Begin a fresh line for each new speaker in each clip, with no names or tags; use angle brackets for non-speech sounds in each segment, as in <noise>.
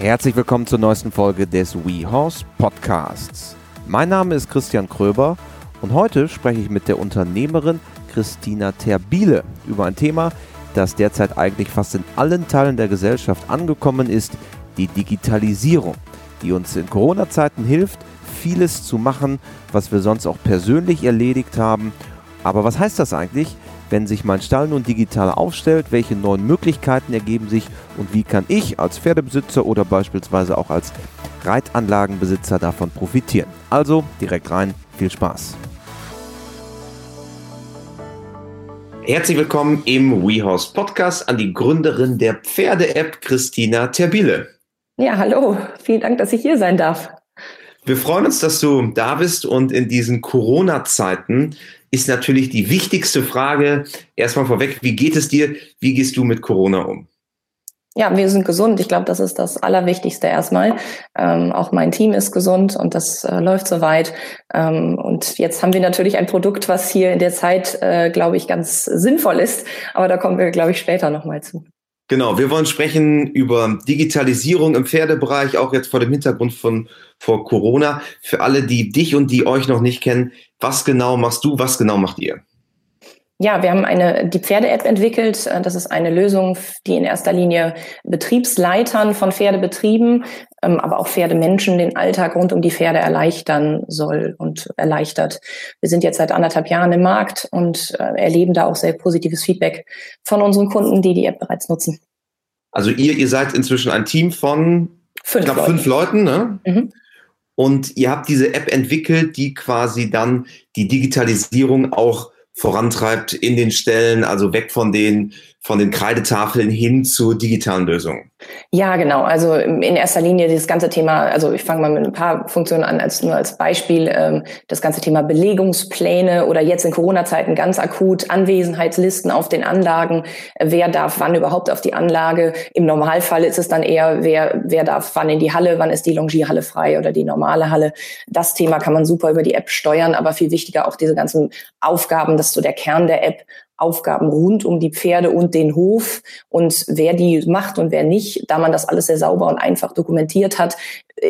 Herzlich willkommen zur neuesten Folge des WeHorse Podcasts. Mein Name ist Christian Kröber und heute spreche ich mit der Unternehmerin Christina Terbiele über ein Thema, das derzeit eigentlich fast in allen Teilen der Gesellschaft angekommen ist, die Digitalisierung, die uns in Corona-Zeiten hilft, vieles zu machen, was wir sonst auch persönlich erledigt haben. Aber was heißt das eigentlich? Wenn sich mein Stall nun digital aufstellt, welche neuen Möglichkeiten ergeben sich und wie kann ich als Pferdebesitzer oder beispielsweise auch als Reitanlagenbesitzer davon profitieren. Also direkt rein, viel Spaß. Herzlich willkommen im WeHorse Podcast an die Gründerin der Pferde-App Christina Terbile.
Ja, hallo, vielen Dank, dass ich hier sein darf.
Wir freuen uns, dass du da bist und in diesen Corona-Zeiten ist natürlich die wichtigste Frage erstmal vorweg, wie geht es dir? Wie gehst du mit Corona um?
Ja, wir sind gesund. Ich glaube, das ist das Allerwichtigste erstmal. Ähm, auch mein Team ist gesund und das äh, läuft soweit. Ähm, und jetzt haben wir natürlich ein Produkt, was hier in der Zeit, äh, glaube ich, ganz sinnvoll ist. Aber da kommen wir, glaube ich, später nochmal zu.
Genau, wir wollen sprechen über Digitalisierung im Pferdebereich, auch jetzt vor dem Hintergrund von vor Corona. Für alle, die dich und die euch noch nicht kennen, was genau machst du, was genau macht ihr?
Ja, wir haben eine, die Pferde-App entwickelt. Das ist eine Lösung, die in erster Linie Betriebsleitern von Pferdebetrieben, ähm, aber auch Pferdemenschen den Alltag rund um die Pferde erleichtern soll und erleichtert. Wir sind jetzt seit anderthalb Jahren im Markt und äh, erleben da auch sehr positives Feedback von unseren Kunden, die die App bereits nutzen.
Also ihr, ihr seid inzwischen ein Team von fünf, knapp Leuten. fünf Leuten, ne? Mhm. Und ihr habt diese App entwickelt, die quasi dann die Digitalisierung auch vorantreibt in den Stellen, also weg von den von den Kreidetafeln hin zu digitalen Lösungen?
Ja, genau. Also in erster Linie das ganze Thema, also ich fange mal mit ein paar Funktionen an, als nur als Beispiel, ähm, das ganze Thema Belegungspläne oder jetzt in Corona-Zeiten ganz akut Anwesenheitslisten auf den Anlagen. Wer darf wann überhaupt auf die Anlage? Im Normalfall ist es dann eher, wer, wer darf wann in die Halle, wann ist die Longierhalle frei oder die normale Halle. Das Thema kann man super über die App steuern, aber viel wichtiger auch diese ganzen Aufgaben, das ist so der Kern der App Aufgaben rund um die Pferde und den Hof und wer die macht und wer nicht, da man das alles sehr sauber und einfach dokumentiert hat,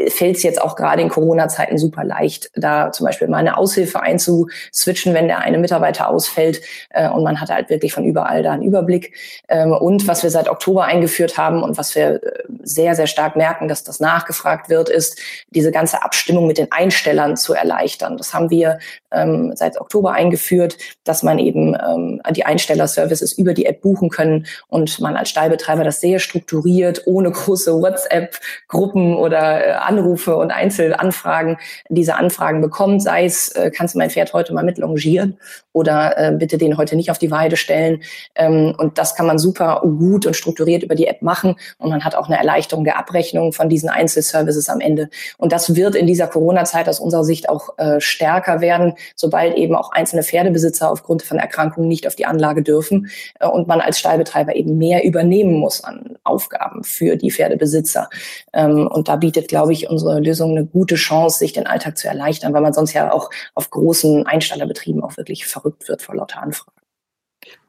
fällt es jetzt auch gerade in Corona-Zeiten super leicht, da zum Beispiel mal eine Aushilfe einzuswitchen, wenn der eine Mitarbeiter ausfällt. Äh, und man hat halt wirklich von überall da einen Überblick. Ähm, und was wir seit Oktober eingeführt haben und was wir äh, sehr, sehr stark merken, dass das nachgefragt wird, ist, diese ganze Abstimmung mit den Einstellern zu erleichtern. Das haben wir ähm, seit Oktober eingeführt, dass man eben ähm, die Einstellerservices über die App buchen können und man als Stallbetreiber das sehr strukturiert, ohne große WhatsApp-Gruppen oder äh, Anrufe und Einzelanfragen diese Anfragen bekommt, sei es, äh, kannst du mein Pferd heute mal mit longieren oder äh, bitte den heute nicht auf die Weide stellen. Ähm, und das kann man super gut und strukturiert über die App machen und man hat auch eine Erleichterung der Abrechnung von diesen Einzelservices am Ende. Und das wird in dieser Corona-Zeit aus unserer Sicht auch äh, stärker werden, sobald eben auch einzelne Pferdebesitzer aufgrund von Erkrankungen nicht auf die Anlage dürfen äh, und man als Stallbetreiber eben mehr übernehmen muss an Aufgaben für die Pferdebesitzer. Ähm, und da bietet, glaube glaube ich, unsere Lösung eine gute Chance, sich den Alltag zu erleichtern, weil man sonst ja auch auf großen Einstallerbetrieben auch wirklich verrückt wird vor lauter Anfragen.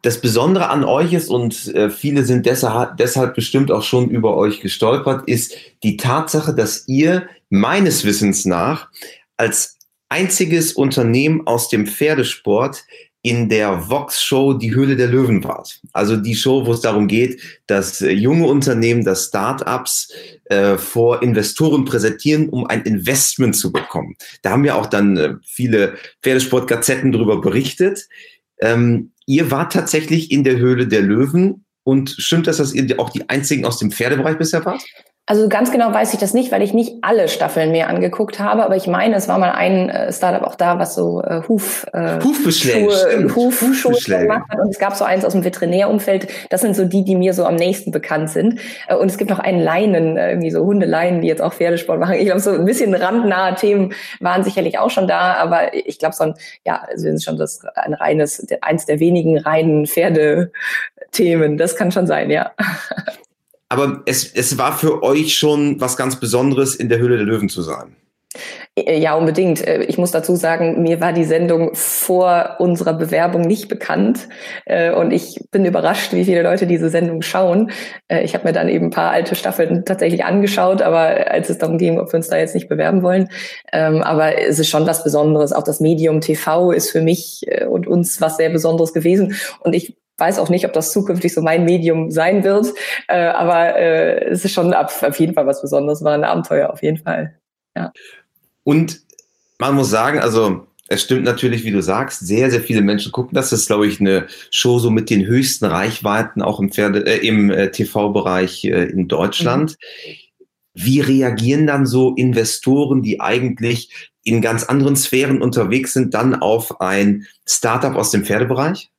Das Besondere an euch ist, und äh, viele sind deshalb bestimmt auch schon über euch gestolpert, ist die Tatsache, dass ihr meines Wissens nach als einziges Unternehmen aus dem Pferdesport in der Vox-Show Die Höhle der Löwen wart. Also die Show, wo es darum geht, dass äh, junge Unternehmen, dass Start-ups äh, vor Investoren präsentieren, um ein Investment zu bekommen. Da haben ja auch dann äh, viele Pferdesport-Gazetten darüber berichtet. Ähm, ihr wart tatsächlich in der Höhle der Löwen und stimmt das, dass ihr auch die einzigen aus dem Pferdebereich bisher wart?
Also ganz genau weiß ich das nicht, weil ich nicht alle Staffeln mehr angeguckt habe, aber ich meine, es war mal ein äh, Startup auch da, was so äh, Huf, äh,
Hufbeschläge,
Hufschuhe gemacht hat. Und es gab so eins aus dem Veterinärumfeld. Das sind so die, die mir so am nächsten bekannt sind. Äh, und es gibt noch einen Leinen, äh, irgendwie so Hundeleinen, die jetzt auch Pferdesport machen. Ich glaube, so ein bisschen randnahe Themen waren sicherlich auch schon da, aber ich glaube, so ein, ja, also sind schon das ein reines, eins der wenigen reinen Pferdethemen. Das kann schon sein, ja. <laughs>
aber es, es war für euch schon was ganz Besonderes, in der Höhle der Löwen zu sein.
Äh, ja, unbedingt. Äh, ich muss dazu sagen, mir war die Sendung vor unserer Bewerbung nicht bekannt. Äh, und ich bin überrascht, wie viele Leute diese Sendung schauen. Ich habe mir dann eben ein paar alte Staffeln tatsächlich angeschaut, aber als es darum ging, ob wir uns da jetzt nicht bewerben wollen. Ähm, aber es ist schon was Besonderes. Auch das Medium TV ist für mich und uns was sehr Besonderes gewesen. Und ich weiß auch nicht, ob das zukünftig so mein Medium sein wird. Aber es ist schon auf jeden Fall was Besonderes, war ein Abenteuer auf jeden Fall. Ja.
Und man muss sagen, also es stimmt natürlich, wie du sagst, sehr, sehr viele Menschen gucken das. Das ist, glaube ich, eine Show so mit den höchsten Reichweiten auch im, Pferde, äh, im äh, TV-Bereich äh, in Deutschland. Mhm. Wie reagieren dann so Investoren, die eigentlich in ganz anderen Sphären unterwegs sind, dann auf ein Startup aus dem Pferdebereich?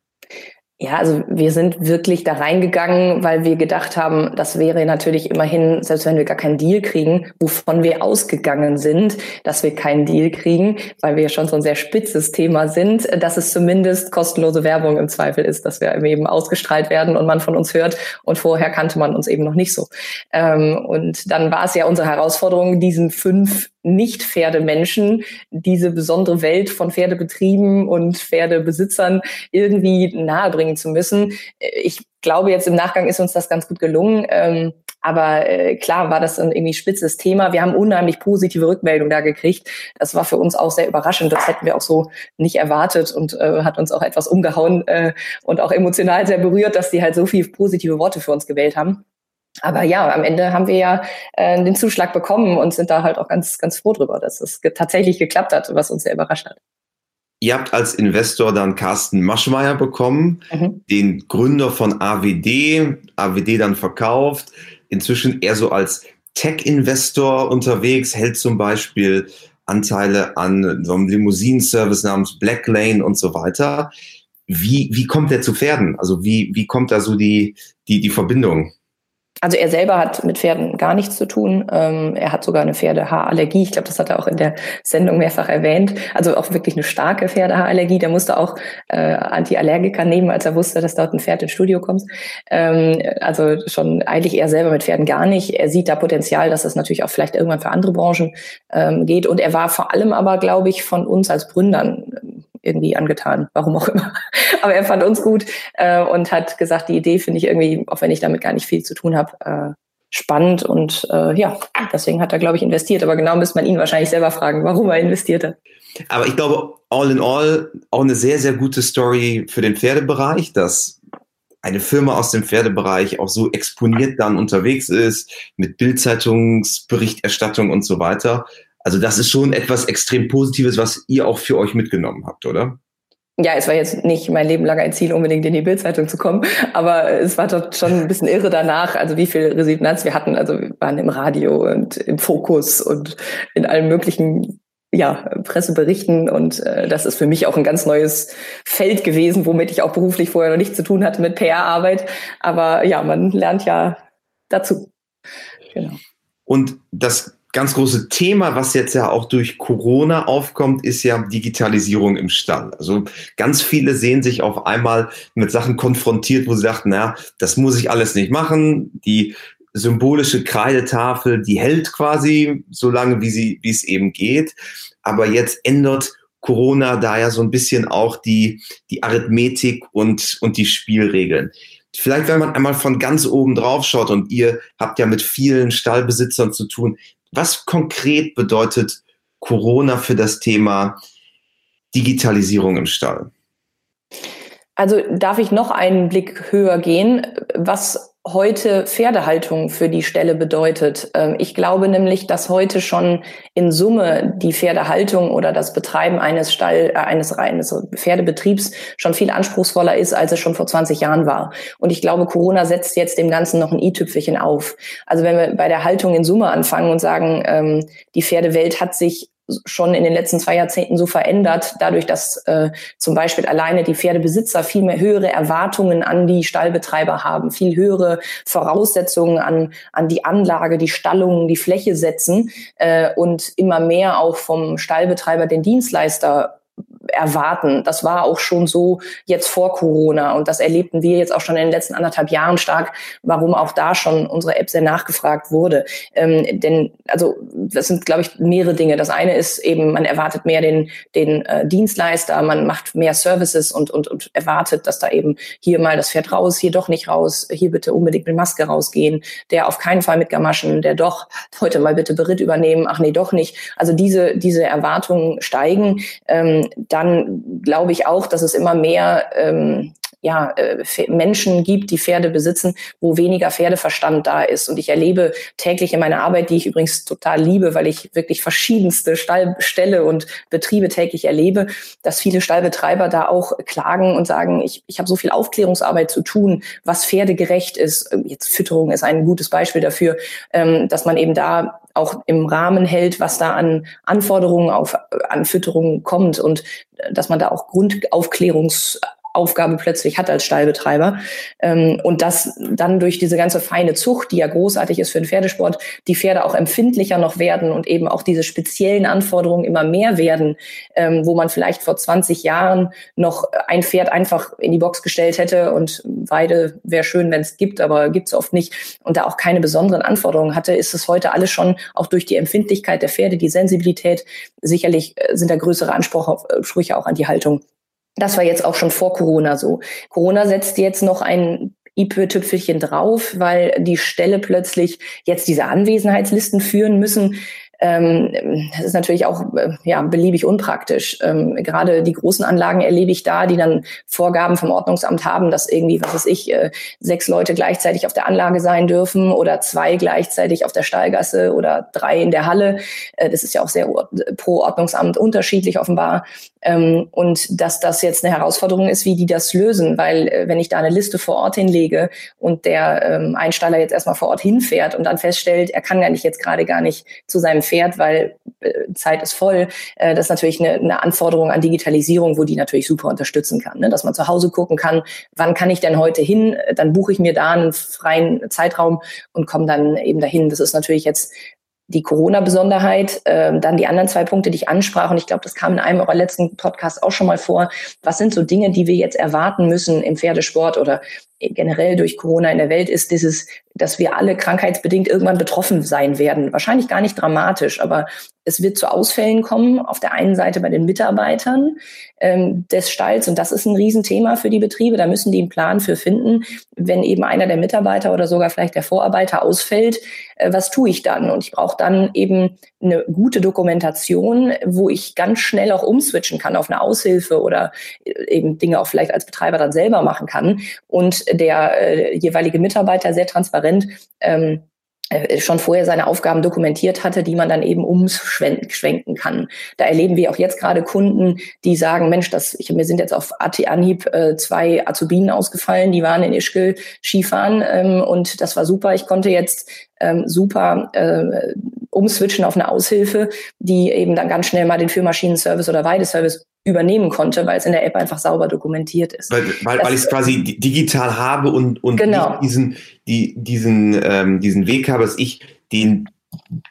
Ja, also wir sind wirklich da reingegangen, weil wir gedacht haben, das wäre natürlich immerhin, selbst wenn wir gar keinen Deal kriegen, wovon wir ausgegangen sind, dass wir keinen Deal kriegen, weil wir schon so ein sehr spitzes Thema sind, dass es zumindest kostenlose Werbung im Zweifel ist, dass wir eben ausgestrahlt werden und man von uns hört. Und vorher kannte man uns eben noch nicht so. Ähm, und dann war es ja unsere Herausforderung, diesen fünf nicht-Pferdemenschen diese besondere Welt von Pferdebetrieben und Pferdebesitzern irgendwie nahebringen zu müssen. Ich glaube, jetzt im Nachgang ist uns das ganz gut gelungen. Ähm, aber äh, klar war das ein irgendwie spitzes Thema. Wir haben unheimlich positive Rückmeldungen da gekriegt. Das war für uns auch sehr überraschend. Das hätten wir auch so nicht erwartet und äh, hat uns auch etwas umgehauen äh, und auch emotional sehr berührt, dass die halt so viele positive Worte für uns gewählt haben. Aber ja, am Ende haben wir ja äh, den Zuschlag bekommen und sind da halt auch ganz, ganz froh drüber, dass es ge tatsächlich geklappt hat, was uns sehr überrascht hat.
Ihr habt als Investor dann Carsten Maschmeyer bekommen, mhm. den Gründer von AWD, AWD dann verkauft, inzwischen eher so als Tech-Investor unterwegs, hält zum Beispiel Anteile an so einem Limousinenservice namens Blacklane und so weiter. Wie, wie kommt der zu Pferden? Also wie, wie kommt da so die, die, die Verbindung?
Also er selber hat mit Pferden gar nichts zu tun. Ähm, er hat sogar eine Pferdehaarallergie. Ich glaube, das hat er auch in der Sendung mehrfach erwähnt. Also auch wirklich eine starke Pferdehaarallergie. Der musste auch äh, Antiallergiker nehmen, als er wusste, dass dort ein Pferd ins Studio kommt. Ähm, also schon eigentlich er selber mit Pferden gar nicht. Er sieht da Potenzial, dass das natürlich auch vielleicht irgendwann für andere Branchen ähm, geht. Und er war vor allem aber, glaube ich, von uns als Gründern irgendwie angetan, warum auch immer. <laughs> Aber er fand uns gut äh, und hat gesagt, die Idee finde ich irgendwie, auch wenn ich damit gar nicht viel zu tun habe, äh, spannend und äh, ja, deswegen hat er, glaube ich, investiert. Aber genau müsste man ihn wahrscheinlich selber fragen, warum er investiert hat.
Aber ich glaube, all in all auch eine sehr, sehr gute Story für den Pferdebereich, dass eine Firma aus dem Pferdebereich auch so exponiert dann unterwegs ist, mit Bildzeitungsberichterstattung und so weiter. Also das ist schon etwas extrem Positives, was ihr auch für euch mitgenommen habt, oder?
Ja, es war jetzt nicht mein Leben lang ein Ziel, unbedingt in die Bildzeitung zu kommen, aber es war dort schon ein bisschen irre danach, also wie viel Resonanz wir hatten. Also wir waren im Radio und im Fokus und in allen möglichen ja, Presseberichten und äh, das ist für mich auch ein ganz neues Feld gewesen, womit ich auch beruflich vorher noch nichts zu tun hatte mit PR-Arbeit. Aber ja, man lernt ja dazu.
Genau. Und das ganz große Thema, was jetzt ja auch durch Corona aufkommt, ist ja Digitalisierung im Stall. Also ganz viele sehen sich auf einmal mit Sachen konfrontiert, wo sie dachten, na, das muss ich alles nicht machen. Die symbolische Kreidetafel, die hält quasi so lange, wie sie, wie es eben geht. Aber jetzt ändert Corona da ja so ein bisschen auch die, die Arithmetik und, und die Spielregeln. Vielleicht, wenn man einmal von ganz oben drauf schaut und ihr habt ja mit vielen Stallbesitzern zu tun, was konkret bedeutet Corona für das Thema Digitalisierung im Stall?
Also darf ich noch einen Blick höher gehen, was heute Pferdehaltung für die Stelle bedeutet. Ähm, ich glaube nämlich, dass heute schon in Summe die Pferdehaltung oder das Betreiben eines Stall, äh, eines, eines Pferdebetriebs schon viel anspruchsvoller ist, als es schon vor 20 Jahren war. Und ich glaube, Corona setzt jetzt dem Ganzen noch ein i-Tüpfelchen auf. Also wenn wir bei der Haltung in Summe anfangen und sagen, ähm, die Pferdewelt hat sich schon in den letzten zwei Jahrzehnten so verändert, dadurch, dass äh, zum Beispiel alleine die Pferdebesitzer viel mehr höhere Erwartungen an die Stallbetreiber haben, viel höhere Voraussetzungen an, an die Anlage, die Stallung, die Fläche setzen äh, und immer mehr auch vom Stallbetreiber den Dienstleister erwarten. Das war auch schon so jetzt vor Corona und das erlebten wir jetzt auch schon in den letzten anderthalb Jahren stark, warum auch da schon unsere App sehr nachgefragt wurde. Ähm, denn also das sind, glaube ich, mehrere Dinge. Das eine ist eben, man erwartet mehr den, den äh, Dienstleister, man macht mehr Services und, und, und erwartet, dass da eben hier mal das Pferd raus, hier doch nicht raus, hier bitte unbedingt mit Maske rausgehen, der auf keinen Fall mit Gamaschen, der doch <laughs> heute mal bitte Beritt übernehmen, ach nee, doch nicht. Also diese, diese Erwartungen steigen. Ähm, dann glaube ich auch, dass es immer mehr ähm, ja, äh, Menschen gibt, die Pferde besitzen, wo weniger Pferdeverstand da ist. Und ich erlebe täglich in meiner Arbeit, die ich übrigens total liebe, weil ich wirklich verschiedenste Stallställe und Betriebe täglich erlebe, dass viele Stallbetreiber da auch klagen und sagen, ich, ich habe so viel Aufklärungsarbeit zu tun, was pferdegerecht ist. Jetzt Fütterung ist ein gutes Beispiel dafür, ähm, dass man eben da auch im Rahmen hält, was da an Anforderungen auf an Fütterung kommt und äh, dass man da auch Grundaufklärungs Aufgabe plötzlich hat als Stallbetreiber. Ähm, und dass dann durch diese ganze feine Zucht, die ja großartig ist für den Pferdesport, die Pferde auch empfindlicher noch werden und eben auch diese speziellen Anforderungen immer mehr werden, ähm, wo man vielleicht vor 20 Jahren noch ein Pferd einfach in die Box gestellt hätte und Weide wäre schön, wenn es gibt, aber gibt es oft nicht und da auch keine besonderen Anforderungen hatte, ist es heute alles schon auch durch die Empfindlichkeit der Pferde, die Sensibilität, sicherlich äh, sind da größere Ansprüche auch an die Haltung das war jetzt auch schon vor Corona so. Corona setzt jetzt noch ein IP-Tüpfelchen drauf, weil die Ställe plötzlich jetzt diese Anwesenheitslisten führen müssen. Ähm, das ist natürlich auch äh, ja, beliebig unpraktisch. Ähm, gerade die großen Anlagen erlebe ich da, die dann Vorgaben vom Ordnungsamt haben, dass irgendwie, was weiß ich, äh, sechs Leute gleichzeitig auf der Anlage sein dürfen oder zwei gleichzeitig auf der Stallgasse oder drei in der Halle. Äh, das ist ja auch sehr pro Ordnungsamt unterschiedlich offenbar. Ähm, und dass das jetzt eine Herausforderung ist, wie die das lösen, weil äh, wenn ich da eine Liste vor Ort hinlege und der ähm, Einstaller jetzt erstmal vor Ort hinfährt und dann feststellt, er kann gar nicht jetzt gerade gar nicht zu seinem Pferd, weil äh, Zeit ist voll, äh, das ist natürlich eine, eine Anforderung an Digitalisierung, wo die natürlich super unterstützen kann, ne? dass man zu Hause gucken kann, wann kann ich denn heute hin, dann buche ich mir da einen freien Zeitraum und komme dann eben dahin. Das ist natürlich jetzt die Corona-Besonderheit, äh, dann die anderen zwei Punkte, die ich ansprach, und ich glaube, das kam in einem eurer letzten Podcasts auch schon mal vor. Was sind so Dinge, die wir jetzt erwarten müssen im Pferdesport oder generell durch Corona in der Welt ist dieses, dass wir alle krankheitsbedingt irgendwann betroffen sein werden. Wahrscheinlich gar nicht dramatisch, aber es wird zu Ausfällen kommen. Auf der einen Seite bei den Mitarbeitern ähm, des Stalls und das ist ein Riesenthema für die Betriebe. Da müssen die einen Plan für finden, wenn eben einer der Mitarbeiter oder sogar vielleicht der Vorarbeiter ausfällt. Äh, was tue ich dann? Und ich brauche dann eben eine gute Dokumentation, wo ich ganz schnell auch umswitchen kann auf eine Aushilfe oder äh, eben Dinge auch vielleicht als Betreiber dann selber machen kann und der äh, jeweilige Mitarbeiter sehr transparent ähm, äh, schon vorher seine Aufgaben dokumentiert hatte, die man dann eben umschwenken kann. Da erleben wir auch jetzt gerade Kunden, die sagen, Mensch, das, ich, mir sind jetzt auf Anhieb äh, zwei Azubinen ausgefallen, die waren in Ischgl Skifahren ähm, und das war super. Ich konnte jetzt ähm, super äh, umswitchen auf eine Aushilfe, die eben dann ganz schnell mal den Führmaschinenservice oder Weideservice übernehmen konnte, weil es in der App einfach sauber dokumentiert ist.
Weil, weil, weil ich es quasi digital habe und, und
genau.
diesen, die, diesen, ähm, diesen Weg habe, dass ich den,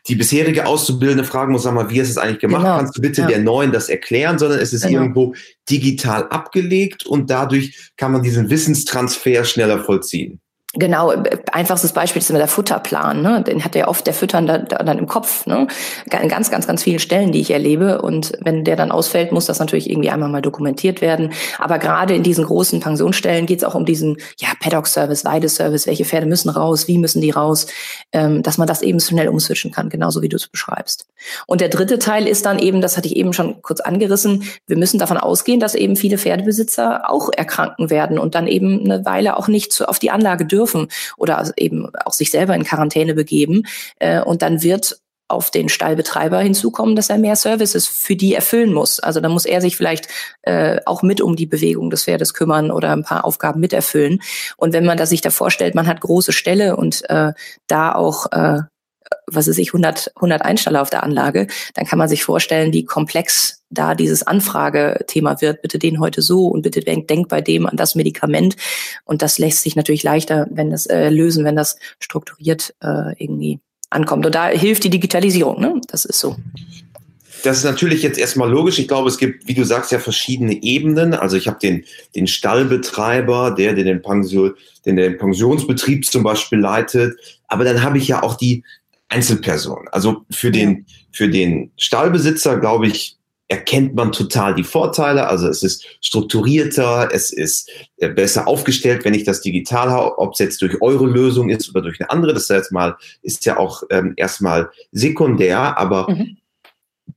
die bisherige Auszubildende fragen muss, sag mal, wie hast du es eigentlich gemacht? Genau. Kannst du bitte ja. der Neuen das erklären? Sondern es ist genau. irgendwo digital abgelegt und dadurch kann man diesen Wissenstransfer schneller vollziehen.
Genau, einfachstes Beispiel ist immer der Futterplan. Ne? Den hat ja oft der Fütternde dann im Kopf. Ne? An ganz, ganz, ganz vielen Stellen, die ich erlebe. Und wenn der dann ausfällt, muss das natürlich irgendwie einmal mal dokumentiert werden. Aber gerade in diesen großen Pensionsstellen geht es auch um diesen ja, Paddock-Service, Weideservice. Welche Pferde müssen raus? Wie müssen die raus? Ähm, dass man das eben schnell umswitchen kann, genauso wie du es beschreibst. Und der dritte Teil ist dann eben, das hatte ich eben schon kurz angerissen, wir müssen davon ausgehen, dass eben viele Pferdebesitzer auch erkranken werden und dann eben eine Weile auch nicht auf die Anlage dürfen dürfen oder eben auch sich selber in Quarantäne begeben. Äh, und dann wird auf den Stallbetreiber hinzukommen, dass er mehr Services für die erfüllen muss. Also da muss er sich vielleicht äh, auch mit um die Bewegung des Pferdes kümmern oder ein paar Aufgaben miterfüllen. Und wenn man da sich da vorstellt, man hat große Ställe und äh, da auch äh, was ist ich, 100, 100 Einsteller auf der Anlage, dann kann man sich vorstellen, wie komplex da dieses Anfragethema wird. Bitte den heute so und bitte denk, denk bei dem an das Medikament. Und das lässt sich natürlich leichter, wenn das äh, lösen, wenn das strukturiert äh, irgendwie ankommt. Und da hilft die Digitalisierung, ne? Das ist so.
das ist natürlich jetzt erstmal logisch. Ich glaube, es gibt, wie du sagst, ja verschiedene Ebenen. Also ich habe den, den Stallbetreiber, der, der den, Pension, den, den Pensionsbetrieb zum Beispiel leitet. Aber dann habe ich ja auch die Einzelperson. Also für den, für den Stallbesitzer, glaube ich, erkennt man total die Vorteile. Also es ist strukturierter, es ist äh, besser aufgestellt, wenn ich das digital habe, ob es jetzt durch eure Lösung ist oder durch eine andere. Das ist jetzt mal, ist ja auch ähm, erstmal sekundär, aber mhm.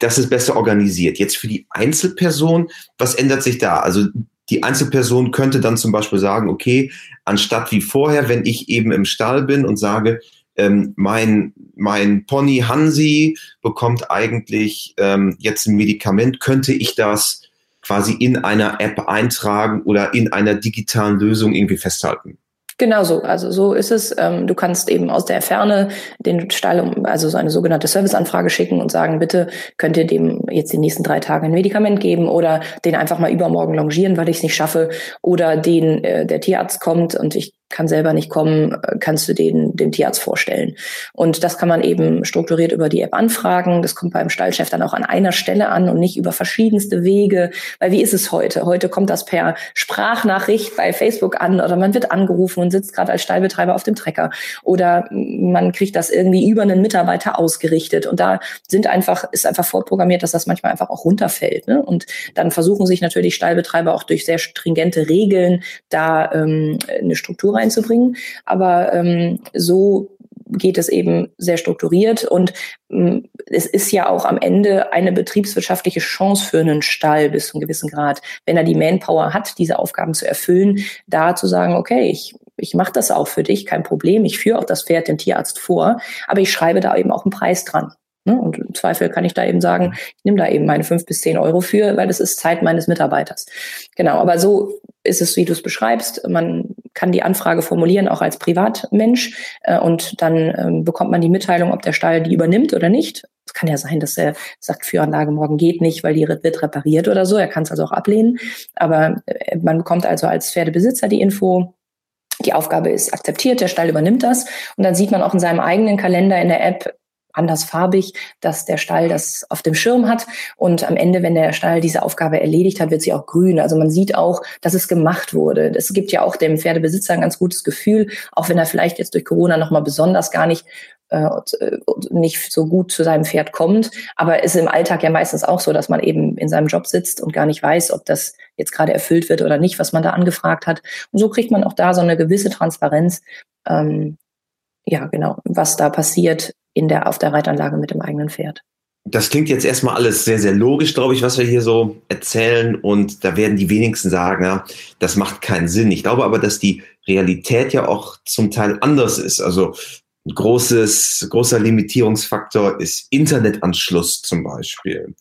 das ist besser organisiert. Jetzt für die Einzelperson, was ändert sich da? Also die Einzelperson könnte dann zum Beispiel sagen, okay, anstatt wie vorher, wenn ich eben im Stall bin und sage, ähm, mein, mein Pony Hansi bekommt eigentlich ähm, jetzt ein Medikament, könnte ich das quasi in einer App eintragen oder in einer digitalen Lösung irgendwie festhalten?
Genau so. Also so ist es. Ähm, du kannst eben aus der Ferne den Stall, also so eine sogenannte Serviceanfrage schicken und sagen, bitte könnt ihr dem jetzt die nächsten drei Tage ein Medikament geben oder den einfach mal übermorgen longieren, weil ich es nicht schaffe oder den äh, der Tierarzt kommt und ich kann selber nicht kommen, äh, kannst du den dem Tierarzt vorstellen. Und das kann man eben strukturiert über die App anfragen. Das kommt beim Stallchef dann auch an einer Stelle an und nicht über verschiedenste Wege. Weil wie ist es heute? Heute kommt das per Sprachnachricht bei Facebook an oder man wird angerufen und sitzt gerade als Stallbetreiber auf dem Trecker oder man kriegt das irgendwie über einen Mitarbeiter ausgerichtet. Und da sind einfach, ist einfach vorprogrammiert, dass das manchmal einfach auch runterfällt. Ne? Und dann versuchen sich natürlich Stallbetreiber auch durch sehr stringente Regeln da ähm, eine Struktur reinzubringen. Aber ähm, so geht es eben sehr strukturiert und ähm, es ist ja auch am Ende eine betriebswirtschaftliche Chance für einen Stall bis zu einem gewissen Grad, wenn er die Manpower hat, diese Aufgaben zu erfüllen, da zu sagen, okay, ich ich mache das auch für dich, kein Problem. Ich führe auch das Pferd dem Tierarzt vor, aber ich schreibe da eben auch einen Preis dran. Ne? Und im Zweifel kann ich da eben sagen, ich nehme da eben meine fünf bis zehn Euro für, weil das ist Zeit meines Mitarbeiters. Genau, aber so ist es, wie du es beschreibst. Man kann die Anfrage formulieren, auch als Privatmensch. Äh, und dann ähm, bekommt man die Mitteilung, ob der Stall die übernimmt oder nicht. Es kann ja sein, dass er sagt, Führanlage morgen geht nicht, weil die wird repariert oder so. Er kann es also auch ablehnen. Aber äh, man bekommt also als Pferdebesitzer die Info, die Aufgabe ist akzeptiert, der Stall übernimmt das. Und dann sieht man auch in seinem eigenen Kalender in der App, andersfarbig, dass der Stall das auf dem Schirm hat. Und am Ende, wenn der Stall diese Aufgabe erledigt hat, wird sie auch grün. Also man sieht auch, dass es gemacht wurde. Es gibt ja auch dem Pferdebesitzer ein ganz gutes Gefühl, auch wenn er vielleicht jetzt durch Corona nochmal besonders gar nicht äh, nicht so gut zu seinem Pferd kommt. Aber es ist im Alltag ja meistens auch so, dass man eben in seinem Job sitzt und gar nicht weiß, ob das jetzt gerade erfüllt wird oder nicht, was man da angefragt hat. Und so kriegt man auch da so eine gewisse Transparenz, ähm, ja, genau, was da passiert in der, auf der Reitanlage mit dem eigenen Pferd.
Das klingt jetzt erstmal alles sehr, sehr logisch, glaube ich, was wir hier so erzählen. Und da werden die wenigsten sagen, ja, das macht keinen Sinn. Ich glaube aber, dass die Realität ja auch zum Teil anders ist. Also ein großes, großer Limitierungsfaktor ist Internetanschluss zum Beispiel.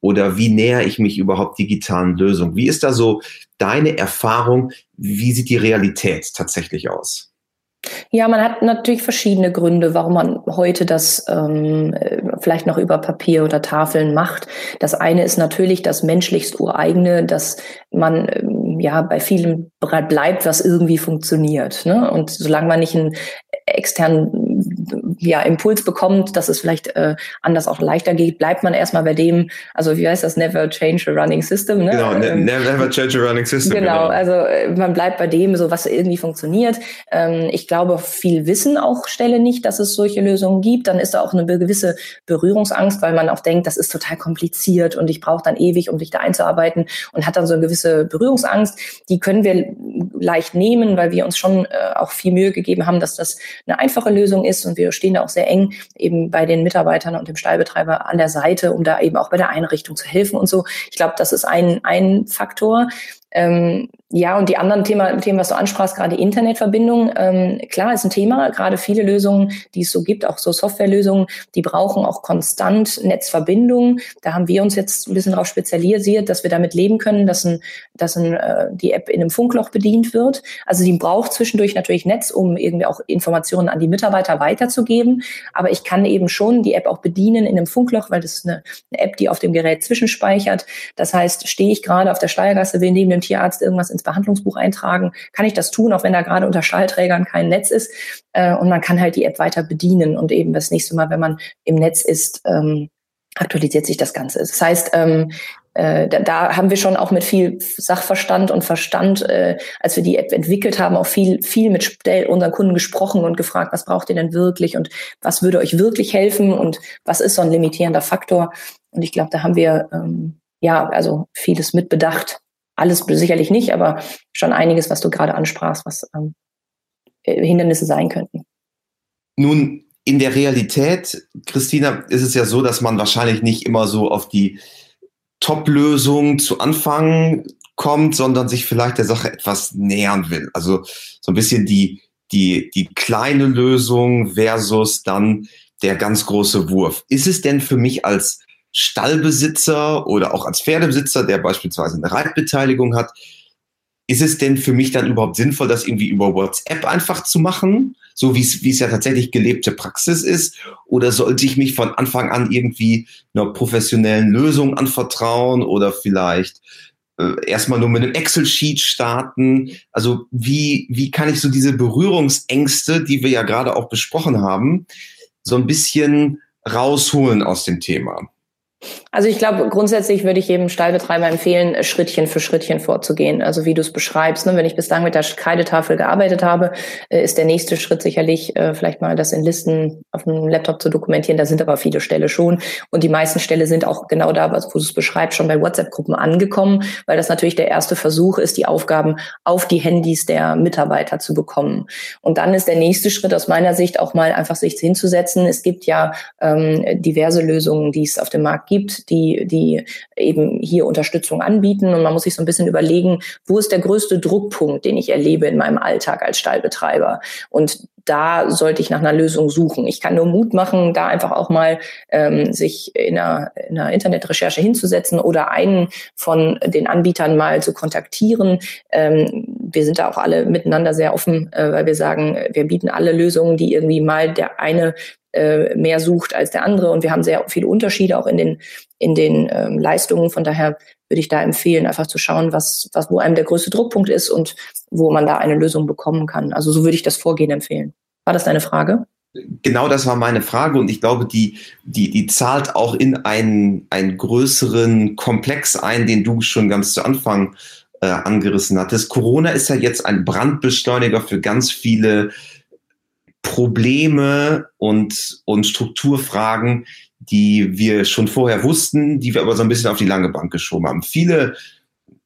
Oder wie näher ich mich überhaupt digitalen Lösungen? Wie ist da so deine Erfahrung? Wie sieht die Realität tatsächlich aus?
Ja, man hat natürlich verschiedene Gründe, warum man heute das ähm, vielleicht noch über Papier oder Tafeln macht. Das eine ist natürlich das menschlichst ureigene, dass man ähm, ja bei vielem bleibt, was irgendwie funktioniert. Ne? Und solange man nicht einen externen ja, Impuls bekommt, dass es vielleicht äh, anders auch leichter geht, bleibt man erstmal bei dem, also wie heißt das, never change a running system. Ne?
Genau, ne, ähm, never change a running system.
Genau, genau, also äh, man bleibt bei dem, so was irgendwie funktioniert. Ähm, ich glaube, viel Wissen auch stelle nicht, dass es solche Lösungen gibt. Dann ist da auch eine gewisse Berührungsangst, weil man auch denkt, das ist total kompliziert und ich brauche dann ewig, um sich da einzuarbeiten und hat dann so eine gewisse Berührungsangst. Die können wir leicht nehmen, weil wir uns schon äh, auch viel Mühe gegeben haben, dass das eine einfache Lösung ist und wir stehen stehen da auch sehr eng eben bei den Mitarbeitern und dem Stallbetreiber an der Seite, um da eben auch bei der Einrichtung zu helfen und so. Ich glaube, das ist ein, ein Faktor. Ähm, ja, und die anderen Thema, Themen, was du ansprachst, gerade Internetverbindung, ähm, klar, ist ein Thema. Gerade viele Lösungen, die es so gibt, auch so Softwarelösungen, die brauchen auch konstant Netzverbindungen. Da haben wir uns jetzt ein bisschen darauf spezialisiert, dass wir damit leben können, dass, ein, dass ein, äh, die App in einem Funkloch bedient wird. Also die braucht zwischendurch natürlich Netz, um irgendwie auch Informationen an die Mitarbeiter weiterzugeben. Aber ich kann eben schon die App auch bedienen in einem Funkloch, weil das ist eine, eine App, die auf dem Gerät zwischenspeichert. Das heißt, stehe ich gerade auf der Steuergasse, will neben dem Tierarzt irgendwas ins Behandlungsbuch eintragen, kann ich das tun, auch wenn da gerade unter Schallträgern kein Netz ist. Äh, und man kann halt die App weiter bedienen und eben das nächste Mal, wenn man im Netz ist, ähm, aktualisiert sich das Ganze. Das heißt, ähm, äh, da, da haben wir schon auch mit viel Sachverstand und Verstand, äh, als wir die App entwickelt haben, auch viel, viel mit unseren Kunden gesprochen und gefragt, was braucht ihr denn wirklich und was würde euch wirklich helfen und was ist so ein limitierender Faktor. Und ich glaube, da haben wir ähm, ja also vieles mitbedacht. Alles sicherlich nicht, aber schon einiges, was du gerade ansprachst, was ähm, äh, Hindernisse sein könnten.
Nun, in der Realität, Christina, ist es ja so, dass man wahrscheinlich nicht immer so auf die Top-Lösung zu Anfang kommt, sondern sich vielleicht der Sache etwas nähern will. Also so ein bisschen die, die, die kleine Lösung versus dann der ganz große Wurf. Ist es denn für mich als Stallbesitzer oder auch als Pferdebesitzer, der beispielsweise eine Reitbeteiligung hat, ist es denn für mich dann überhaupt sinnvoll, das irgendwie über WhatsApp einfach zu machen? so wie es, ja tatsächlich gelebte Praxis ist? Oder sollte ich mich von Anfang an irgendwie einer professionellen Lösung anvertrauen oder vielleicht äh, erstmal nur mit einem Excel-Sheet starten? Also wie, wie kann ich so diese Berührungsängste, die wir ja gerade auch besprochen haben, so ein bisschen rausholen aus dem Thema?
Also ich glaube, grundsätzlich würde ich jedem Stallbetreiber empfehlen, Schrittchen für Schrittchen vorzugehen. Also wie du es beschreibst. Ne? Wenn ich bislang mit der Kreidetafel gearbeitet habe, äh, ist der nächste Schritt sicherlich äh, vielleicht mal das in Listen auf einem Laptop zu dokumentieren. Da sind aber viele Ställe schon. Und die meisten Ställe sind auch genau da, wo du es beschreibst, schon bei WhatsApp-Gruppen angekommen, weil das natürlich der erste Versuch ist, die Aufgaben auf die Handys der Mitarbeiter zu bekommen. Und dann ist der nächste Schritt aus meiner Sicht auch mal einfach sich hinzusetzen. Es gibt ja ähm, diverse Lösungen, die es auf dem Markt gibt gibt, die, die eben hier Unterstützung anbieten. Und man muss sich so ein bisschen überlegen, wo ist der größte Druckpunkt, den ich erlebe in meinem Alltag als Stallbetreiber? Und da sollte ich nach einer Lösung suchen. Ich kann nur Mut machen, da einfach auch mal ähm, sich in einer, in einer Internetrecherche hinzusetzen oder einen von den Anbietern mal zu kontaktieren. Ähm, wir sind da auch alle miteinander sehr offen, äh, weil wir sagen, wir bieten alle Lösungen, die irgendwie mal der eine äh, mehr sucht als der andere. Und wir haben sehr viele Unterschiede auch in den, in den ähm, Leistungen. Von daher würde ich da empfehlen, einfach zu schauen, was, was, wo einem der größte Druckpunkt ist und wo man da eine Lösung bekommen kann. Also so würde ich das Vorgehen empfehlen. War das deine Frage?
Genau das war meine Frage und ich glaube, die, die, die zahlt auch in einen, einen größeren Komplex ein, den du schon ganz zu Anfang äh, angerissen hattest. Corona ist ja jetzt ein Brandbeschleuniger für ganz viele Probleme und, und Strukturfragen, die wir schon vorher wussten, die wir aber so ein bisschen auf die lange Bank geschoben haben. Viele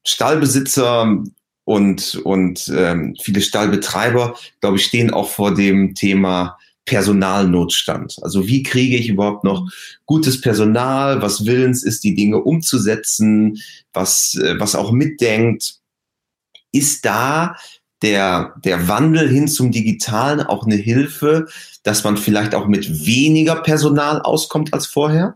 Stallbesitzer und, und ähm, viele Stallbetreiber, glaube ich, stehen auch vor dem Thema Personalnotstand. Also wie kriege ich überhaupt noch gutes Personal, was willens ist, die Dinge umzusetzen, was, äh, was auch mitdenkt? Ist da der, der Wandel hin zum Digitalen auch eine Hilfe, dass man vielleicht auch mit weniger Personal auskommt als vorher?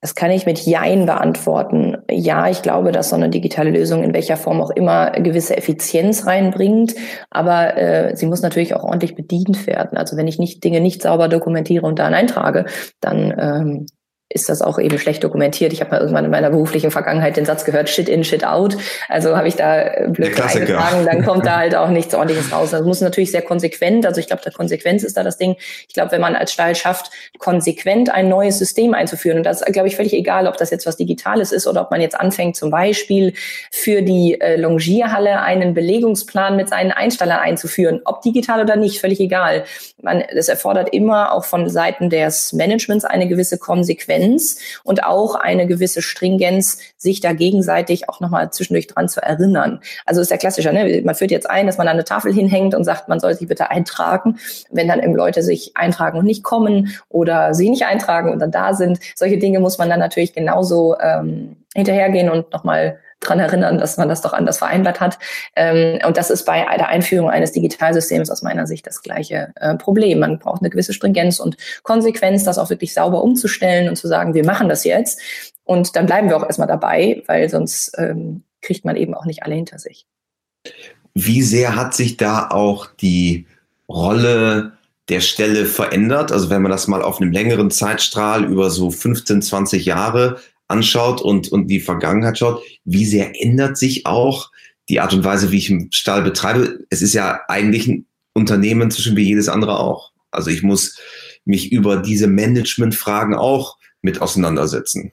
Das kann ich mit Jein beantworten. Ja, ich glaube, dass so eine digitale Lösung in welcher Form auch immer gewisse Effizienz reinbringt, aber äh, sie muss natürlich auch ordentlich bedient werden. Also wenn ich nicht Dinge nicht sauber dokumentiere und dann eintrage, dann ähm, ist das auch eben schlecht dokumentiert. Ich habe mal irgendwann in meiner beruflichen Vergangenheit den Satz gehört, shit in, shit out. Also habe ich da äh, Blöcke eingetragen, dann kommt da <laughs> halt auch nichts ordentliches raus. Das muss natürlich sehr konsequent, also ich glaube, der Konsequenz ist da das Ding. Ich glaube, wenn man als Stall schafft, konsequent ein neues System einzuführen, und das ist, glaube ich, völlig egal, ob das jetzt was Digitales ist oder ob man jetzt anfängt, zum Beispiel für die äh, Longierhalle einen Belegungsplan mit seinen Einstallern einzuführen, ob digital oder nicht, völlig egal. Man, das erfordert immer auch von Seiten des Managements eine gewisse Konsequenz Konsequenz und auch eine gewisse Stringenz, sich da gegenseitig auch nochmal zwischendurch dran zu erinnern. Also ist ja klassischer, ne? man führt jetzt ein, dass man da eine Tafel hinhängt und sagt, man soll sich bitte eintragen. Wenn dann eben Leute sich eintragen und nicht kommen oder sie nicht eintragen und dann da sind, solche Dinge muss man dann natürlich genauso ähm, hinterhergehen und nochmal dran erinnern, dass man das doch anders vereinbart hat. Ähm, und das ist bei der Einführung eines Digitalsystems aus meiner Sicht das gleiche äh, Problem. Man braucht eine gewisse Stringenz und Konsequenz, das auch wirklich sauber umzustellen und zu sagen, wir machen das jetzt. Und dann bleiben wir auch erstmal dabei, weil sonst ähm, kriegt man eben auch nicht alle hinter sich.
Wie sehr hat sich da auch die Rolle der Stelle verändert? Also wenn man das mal auf einem längeren Zeitstrahl über so 15, 20 Jahre anschaut und, und die Vergangenheit schaut, wie sehr ändert sich auch die Art und Weise, wie ich einen Stall betreibe. Es ist ja eigentlich ein Unternehmen zwischen wie jedes andere auch. Also ich muss mich über diese Managementfragen auch mit auseinandersetzen.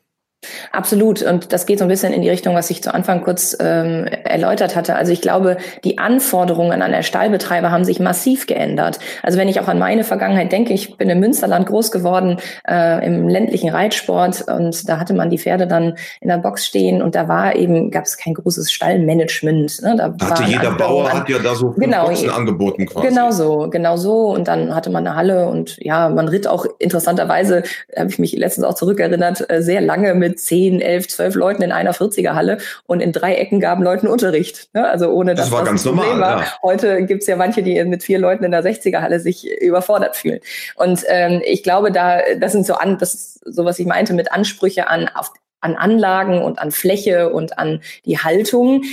Absolut. Und das geht so ein bisschen in die Richtung, was ich zu Anfang kurz ähm, erläutert hatte. Also ich glaube, die Anforderungen an der Stallbetreiber haben sich massiv geändert. Also wenn ich auch an meine Vergangenheit denke, ich bin im Münsterland groß geworden, äh, im ländlichen Reitsport und da hatte man die Pferde dann in der Box stehen und da war eben, gab es kein großes Stallmanagement.
Ne? Da hatte jeder Bauer an, hat ja da so
genau,
Boxen angeboten
quasi. Genau so, genau so. Und dann hatte man eine Halle und ja, man ritt auch interessanterweise, habe ich mich letztens auch zurückerinnert, äh, sehr lange mit mit zehn, elf, zwölf Leuten in einer 40er Halle und in drei Ecken gaben Leuten Unterricht. Ne? Also ohne dass
das, war das ganz normal, war. Ja.
Heute gibt's ja manche, die mit vier Leuten in der 60er Halle sich überfordert fühlen. Und ähm, ich glaube, da das sind so an, das ist so was ich meinte mit Ansprüche an auf an Anlagen und an Fläche und an die Haltung,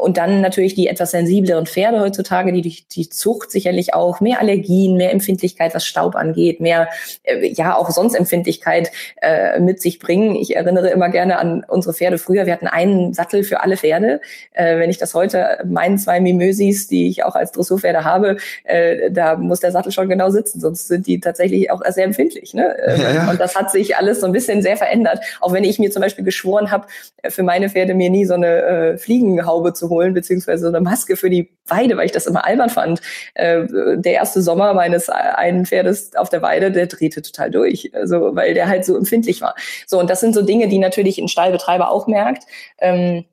und dann natürlich die etwas sensibleren Pferde heutzutage, die durch die Zucht sicherlich auch mehr Allergien, mehr Empfindlichkeit, was Staub angeht, mehr, äh, ja, auch sonst Empfindlichkeit äh, mit sich bringen. Ich erinnere immer gerne an unsere Pferde früher. Wir hatten einen Sattel für alle Pferde. Äh, wenn ich das heute meinen zwei Mimösis, die ich auch als Dressurpferde habe, äh, da muss der Sattel schon genau sitzen, sonst sind die tatsächlich auch sehr empfindlich. Ne? Ja, ja. Und das hat sich alles so ein bisschen sehr verändert. Auch wenn ich mir zum Beispiel geschworen habe, äh, für meine Pferde mir nie so eine äh, Fliegenhaube zu holen, beziehungsweise eine Maske für die Weide, weil ich das immer albern fand. Äh, der erste Sommer meines einen Pferdes auf der Weide, der drehte total durch, also weil der halt so empfindlich war. So, und das sind so Dinge, die natürlich ein Stallbetreiber auch merkt. Ähm,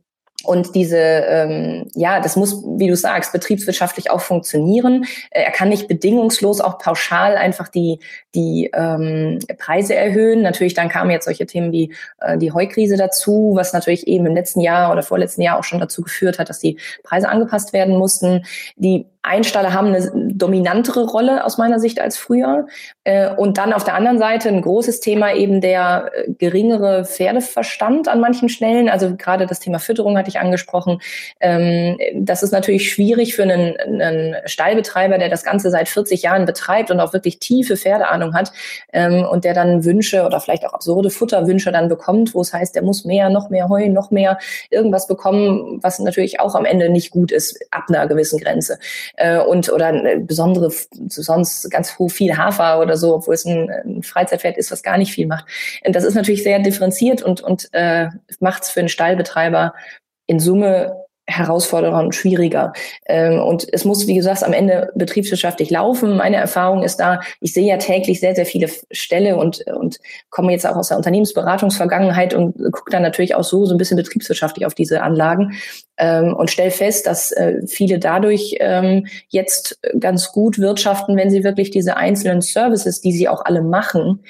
und diese, ähm, ja, das muss, wie du sagst, betriebswirtschaftlich auch funktionieren. Äh, er kann nicht bedingungslos auch pauschal einfach die, die ähm, Preise erhöhen. Natürlich, dann kamen jetzt solche Themen wie äh, die Heukrise dazu, was natürlich eben im letzten Jahr oder vorletzten Jahr auch schon dazu geführt hat, dass die Preise angepasst werden mussten. Die Einstalle haben eine dominantere Rolle aus meiner Sicht als früher. Äh, und dann auf der anderen Seite ein großes Thema eben der äh, geringere Pferdeverstand an manchen Stellen. Also gerade das Thema Fütterung hatte ich angesprochen. Ähm, das ist natürlich schwierig für einen, einen Stallbetreiber, der das Ganze seit 40 Jahren betreibt und auch wirklich tiefe Pferdeahnung hat ähm, und der dann Wünsche oder vielleicht auch absurde Futterwünsche dann bekommt, wo es heißt, der muss mehr, noch mehr Heu, noch mehr irgendwas bekommen, was natürlich auch am Ende nicht gut ist ab einer gewissen Grenze äh, und oder eine besondere, sonst ganz viel Hafer oder so, obwohl es ein, ein Freizeitpferd ist, was gar nicht viel macht. Und das ist natürlich sehr differenziert und, und äh, macht es für einen Stallbetreiber in Summe herausfordernder und schwieriger. Ähm, und es muss, wie gesagt, am Ende betriebswirtschaftlich laufen. Meine Erfahrung ist da, ich sehe ja täglich sehr, sehr viele Ställe und, und komme jetzt auch aus der Unternehmensberatungsvergangenheit und gucke dann natürlich auch so, so ein bisschen betriebswirtschaftlich auf diese Anlagen ähm, und stelle fest, dass äh, viele dadurch ähm, jetzt ganz gut wirtschaften, wenn sie wirklich diese einzelnen Services, die sie auch alle machen,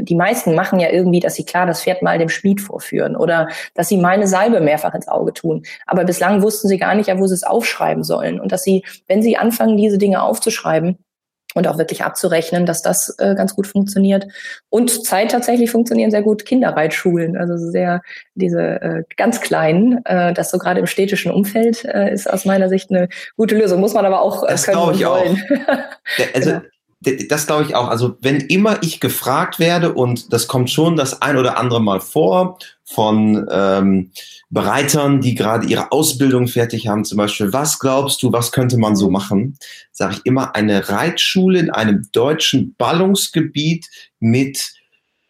die meisten machen ja irgendwie, dass sie klar das Pferd mal dem Schmied vorführen oder dass sie meine Salbe mehrfach ins Auge tun. Aber bislang wussten sie gar nicht, ja, wo sie es aufschreiben sollen. Und dass sie, wenn sie anfangen, diese Dinge aufzuschreiben, und auch wirklich abzurechnen, dass das äh, ganz gut funktioniert. Und Zeit tatsächlich funktionieren sehr gut Kinderreitschulen, also sehr diese äh, ganz kleinen, äh, das so gerade im städtischen Umfeld äh, ist aus meiner Sicht eine gute Lösung. Muss man aber auch
äh, das können ich wollen. Auch. also <laughs> genau das glaube ich auch. Also wenn immer ich gefragt werde, und das kommt schon das ein oder andere Mal vor, von ähm, Bereitern, die gerade ihre Ausbildung fertig haben, zum Beispiel, was glaubst du, was könnte man so machen? Sage ich immer, eine Reitschule in einem deutschen Ballungsgebiet mit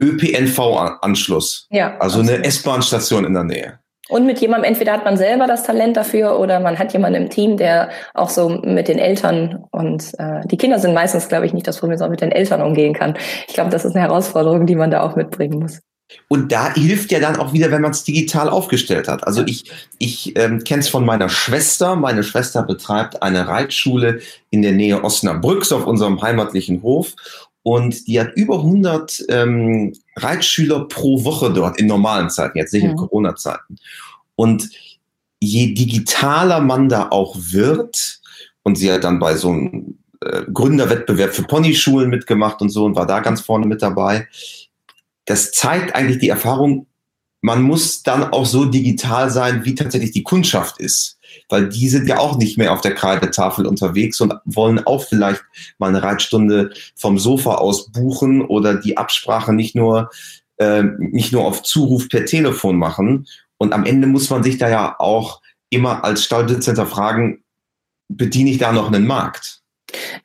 ÖPNV-Anschluss. Ja, also eine S-Bahn-Station in der Nähe.
Und mit jemandem, entweder hat man selber das Talent dafür oder man hat jemanden im Team, der auch so mit den Eltern und äh, die Kinder sind meistens, glaube ich, nicht das Problem, sondern mit den Eltern umgehen kann. Ich glaube, das ist eine Herausforderung, die man da auch mitbringen muss.
Und da hilft ja dann auch wieder, wenn man es digital aufgestellt hat. Also ich, ich ähm, kenne es von meiner Schwester. Meine Schwester betreibt eine Reitschule in der Nähe Osnabrücks auf unserem heimatlichen Hof. Und die hat über 100 ähm, Reitschüler pro Woche dort in normalen Zeiten, jetzt nicht in Corona-Zeiten. Und je digitaler man da auch wird, und sie hat dann bei so einem äh, Gründerwettbewerb für Ponyschulen mitgemacht und so und war da ganz vorne mit dabei. Das zeigt eigentlich die Erfahrung, man muss dann auch so digital sein, wie tatsächlich die Kundschaft ist weil die sind ja auch nicht mehr auf der Kreidetafel unterwegs und wollen auch vielleicht mal eine Reitstunde vom Sofa aus buchen oder die Absprache nicht nur, äh, nicht nur auf Zuruf per Telefon machen. Und am Ende muss man sich da ja auch immer als Stallbesitzer fragen, bediene ich da noch einen Markt?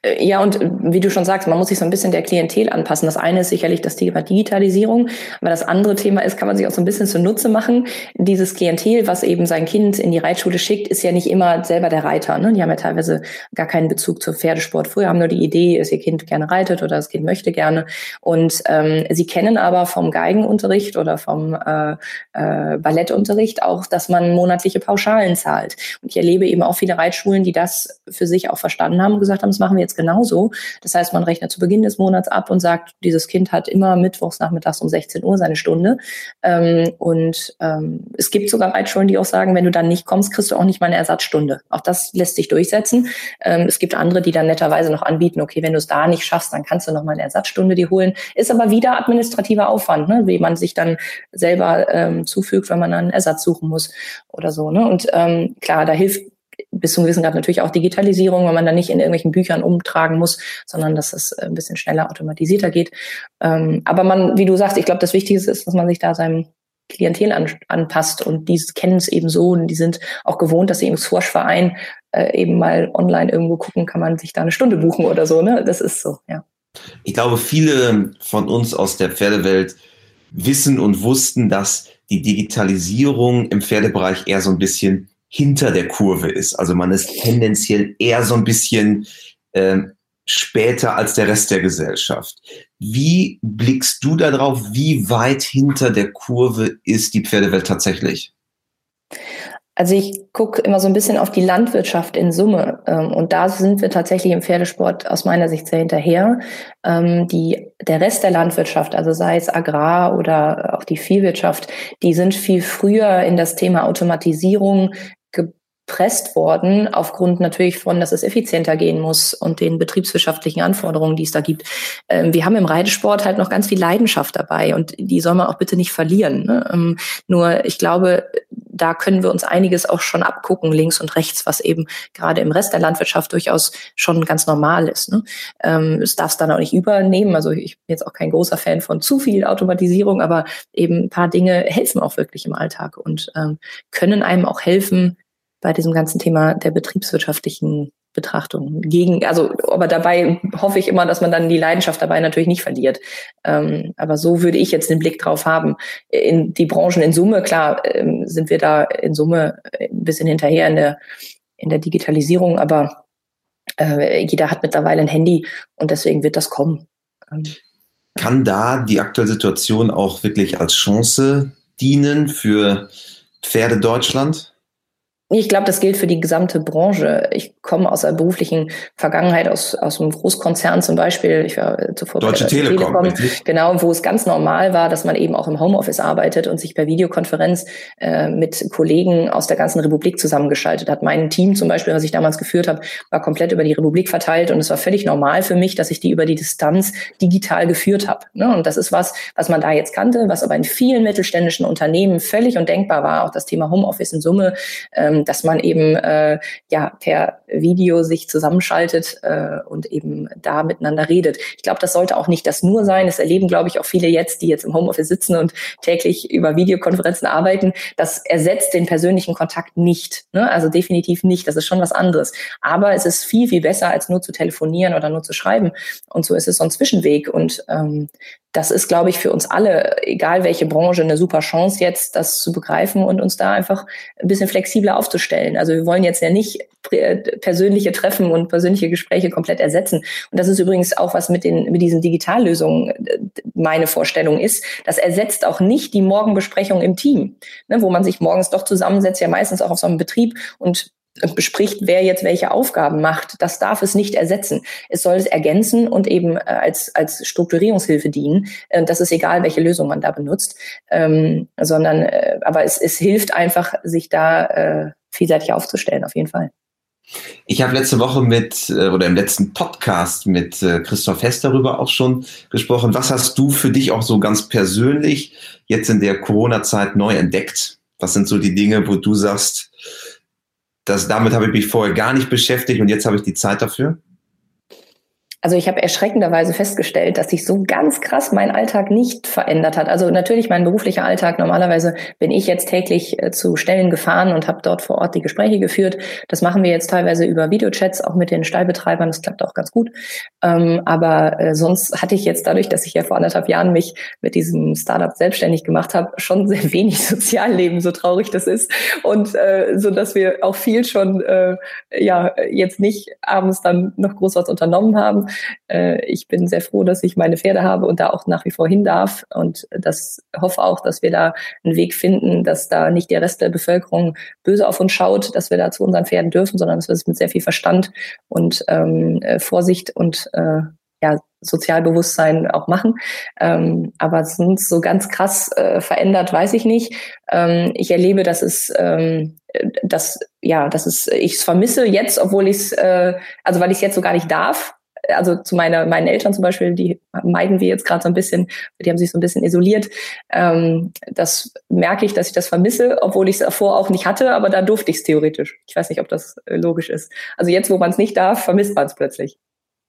Äh, ja, und äh, wie du schon sagst, man muss sich so ein bisschen der Klientel anpassen. Das eine ist sicherlich das Thema Digitalisierung, aber das andere Thema ist, kann man sich auch so ein bisschen zunutze machen. Dieses Klientel, was eben sein Kind in die Reitschule schickt, ist ja nicht immer selber der Reiter. Ne? Die haben ja teilweise gar keinen Bezug zu Pferdesport. Früher haben nur die Idee, dass ihr Kind gerne reitet oder das Kind möchte gerne. Und ähm, sie kennen aber vom Geigenunterricht oder vom äh, äh, Ballettunterricht auch, dass man monatliche Pauschalen zahlt. Und ich erlebe eben auch viele Reitschulen, die das für sich auch verstanden haben und gesagt haben, machen wir jetzt genauso. Das heißt, man rechnet zu Beginn des Monats ab und sagt, dieses Kind hat immer mittwochs nachmittags um 16 Uhr seine Stunde. Ähm, und ähm, es gibt sogar Reitschulen, die auch sagen, wenn du dann nicht kommst, kriegst du auch nicht mal eine Ersatzstunde. Auch das lässt sich durchsetzen. Ähm, es gibt andere, die dann netterweise noch anbieten, okay, wenn du es da nicht schaffst, dann kannst du noch mal eine Ersatzstunde dir holen. Ist aber wieder administrativer Aufwand, ne? wie man sich dann selber ähm, zufügt, wenn man einen Ersatz suchen muss oder so. Ne? Und ähm, klar, da hilft bis zum gewissen Grad natürlich auch Digitalisierung, weil man da nicht in irgendwelchen Büchern umtragen muss, sondern dass es äh, ein bisschen schneller automatisierter geht. Ähm, aber man, wie du sagst, ich glaube, das Wichtigste ist, dass man sich da seinem Klientel an, anpasst und die kennen es eben so und die sind auch gewohnt, dass sie im Squash-Verein äh, eben mal online irgendwo gucken, kann man sich da eine Stunde buchen oder so. Ne? Das ist so, ja.
Ich glaube, viele von uns aus der Pferdewelt wissen und wussten, dass die Digitalisierung im Pferdebereich eher so ein bisschen hinter der Kurve ist. Also man ist tendenziell eher so ein bisschen äh, später als der Rest der Gesellschaft. Wie blickst du darauf, wie weit hinter der Kurve ist die Pferdewelt tatsächlich?
Also ich gucke immer so ein bisschen auf die Landwirtschaft in Summe. Ähm, und da sind wir tatsächlich im Pferdesport aus meiner Sicht sehr hinterher. Ähm, die, der Rest der Landwirtschaft, also sei es Agrar oder auch die Viehwirtschaft, die sind viel früher in das Thema Automatisierung, gepresst worden, aufgrund natürlich von, dass es effizienter gehen muss und den betriebswirtschaftlichen Anforderungen, die es da gibt. Ähm, wir haben im Reitesport halt noch ganz viel Leidenschaft dabei und die soll man auch bitte nicht verlieren. Ne? Ähm, nur ich glaube, da können wir uns einiges auch schon abgucken, links und rechts, was eben gerade im Rest der Landwirtschaft durchaus schon ganz normal ist. Ne? Ähm, es darf es dann auch nicht übernehmen. Also ich bin jetzt auch kein großer Fan von zu viel Automatisierung, aber eben ein paar Dinge helfen auch wirklich im Alltag und ähm, können einem auch helfen, bei diesem ganzen Thema der betriebswirtschaftlichen Betrachtung. Gegen, also, aber dabei hoffe ich immer, dass man dann die Leidenschaft dabei natürlich nicht verliert. Ähm, aber so würde ich jetzt den Blick drauf haben. In die Branchen in Summe, klar, ähm, sind wir da in Summe ein bisschen hinterher in der, in der Digitalisierung, aber äh, jeder hat mittlerweile ein Handy und deswegen wird das kommen.
Ähm, Kann da die aktuelle Situation auch wirklich als Chance dienen für Pferde Deutschland?
Ich glaube, das gilt für die gesamte Branche. Ich komme aus der beruflichen Vergangenheit, aus, aus einem Großkonzern zum Beispiel. Ich war zuvor
Deutsche bei der Telekom, Telekom
genau, wo es ganz normal war, dass man eben auch im Homeoffice arbeitet und sich per Videokonferenz äh, mit Kollegen aus der ganzen Republik zusammengeschaltet hat. Mein Team zum Beispiel, was ich damals geführt habe, war komplett über die Republik verteilt und es war völlig normal für mich, dass ich die über die Distanz digital geführt habe. Ne? Und das ist was, was man da jetzt kannte, was aber in vielen mittelständischen Unternehmen völlig undenkbar war. Auch das Thema Homeoffice in Summe. Ähm, dass man eben äh, ja per Video sich zusammenschaltet äh, und eben da miteinander redet. Ich glaube, das sollte auch nicht das nur sein. Das erleben, glaube ich, auch viele jetzt, die jetzt im Homeoffice sitzen und täglich über Videokonferenzen arbeiten. Das ersetzt den persönlichen Kontakt nicht. Ne? Also definitiv nicht. Das ist schon was anderes. Aber es ist viel, viel besser, als nur zu telefonieren oder nur zu schreiben. Und so ist es so ein Zwischenweg. Und ähm, das ist, glaube ich, für uns alle, egal welche Branche, eine super Chance jetzt, das zu begreifen und uns da einfach ein bisschen flexibler aufzustellen. Also wir wollen jetzt ja nicht persönliche Treffen und persönliche Gespräche komplett ersetzen. Und das ist übrigens auch was mit den mit diesen Digitallösungen äh, meine Vorstellung ist. Das ersetzt auch nicht die Morgenbesprechung im Team, ne, wo man sich morgens doch zusammensetzt, ja meistens auch auf so einem Betrieb und bespricht, wer jetzt welche Aufgaben macht. Das darf es nicht ersetzen. Es soll es ergänzen und eben äh, als, als Strukturierungshilfe dienen. Äh, das ist egal, welche Lösung man da benutzt, ähm, sondern äh, aber es, es hilft einfach, sich da äh, vielseitig aufzustellen, auf jeden Fall.
Ich habe letzte Woche mit äh, oder im letzten Podcast mit äh, Christoph Hess darüber auch schon gesprochen. Was hast du für dich auch so ganz persönlich jetzt in der Corona-Zeit neu entdeckt? Was sind so die Dinge, wo du sagst, das, damit habe ich mich vorher gar nicht beschäftigt und jetzt habe ich die Zeit dafür?
Also ich habe erschreckenderweise festgestellt, dass sich so ganz krass mein Alltag nicht verändert hat. Also natürlich mein beruflicher Alltag. Normalerweise bin ich jetzt täglich äh, zu Stellen gefahren und habe dort vor Ort die Gespräche geführt. Das machen wir jetzt teilweise über Videochats, auch mit den Stallbetreibern. Das klappt auch ganz gut. Ähm, aber äh, sonst hatte ich jetzt dadurch, dass ich ja vor anderthalb Jahren mich mit diesem Startup selbstständig gemacht habe, schon sehr wenig <laughs> Sozialleben, so traurig das ist. Und äh, so, dass wir auch viel schon äh, ja jetzt nicht abends dann noch groß was unternommen haben äh, ich bin sehr froh, dass ich meine Pferde habe und da auch nach wie vor hin darf und das hoffe auch, dass wir da einen Weg finden, dass da nicht der Rest der Bevölkerung böse auf uns schaut, dass wir da zu unseren Pferden dürfen, sondern dass wir es mit sehr viel Verstand und ähm, äh, Vorsicht und äh, ja, Sozialbewusstsein auch machen. Ähm, aber sonst so ganz krass äh, verändert, weiß ich nicht. Ähm, ich erlebe, dass es, ähm, dass ja, dass es ich es vermisse jetzt, obwohl ich es, äh, also weil ich es jetzt so gar nicht darf also zu meiner, meinen Eltern zum Beispiel, die meiden wir jetzt gerade so ein bisschen, die haben sich so ein bisschen isoliert. Ähm, das merke ich, dass ich das vermisse, obwohl ich es davor auch nicht hatte, aber da durfte ich es theoretisch. Ich weiß nicht, ob das äh, logisch ist. Also jetzt, wo man es nicht darf, vermisst man es plötzlich.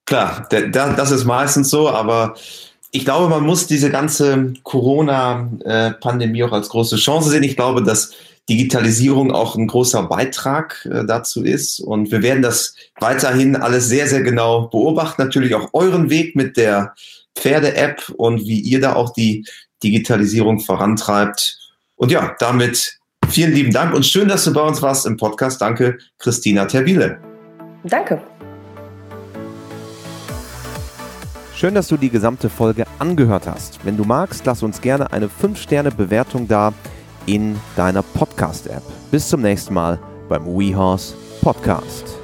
Klar, das ist meistens so, aber ich glaube, man muss diese ganze Corona-Pandemie auch als große Chance sehen. Ich glaube, dass Digitalisierung auch ein großer Beitrag äh, dazu ist. Und wir werden das weiterhin alles sehr, sehr genau beobachten. Natürlich auch euren Weg mit der Pferde-App und wie ihr da auch die Digitalisierung vorantreibt. Und ja, damit vielen lieben Dank und schön, dass du bei uns warst im Podcast. Danke, Christina Terbile.
Danke.
Schön, dass du die gesamte Folge angehört hast. Wenn du magst, lass uns gerne eine 5-Sterne-Bewertung da in deiner Podcast-App. Bis zum nächsten Mal beim WeHorse Podcast.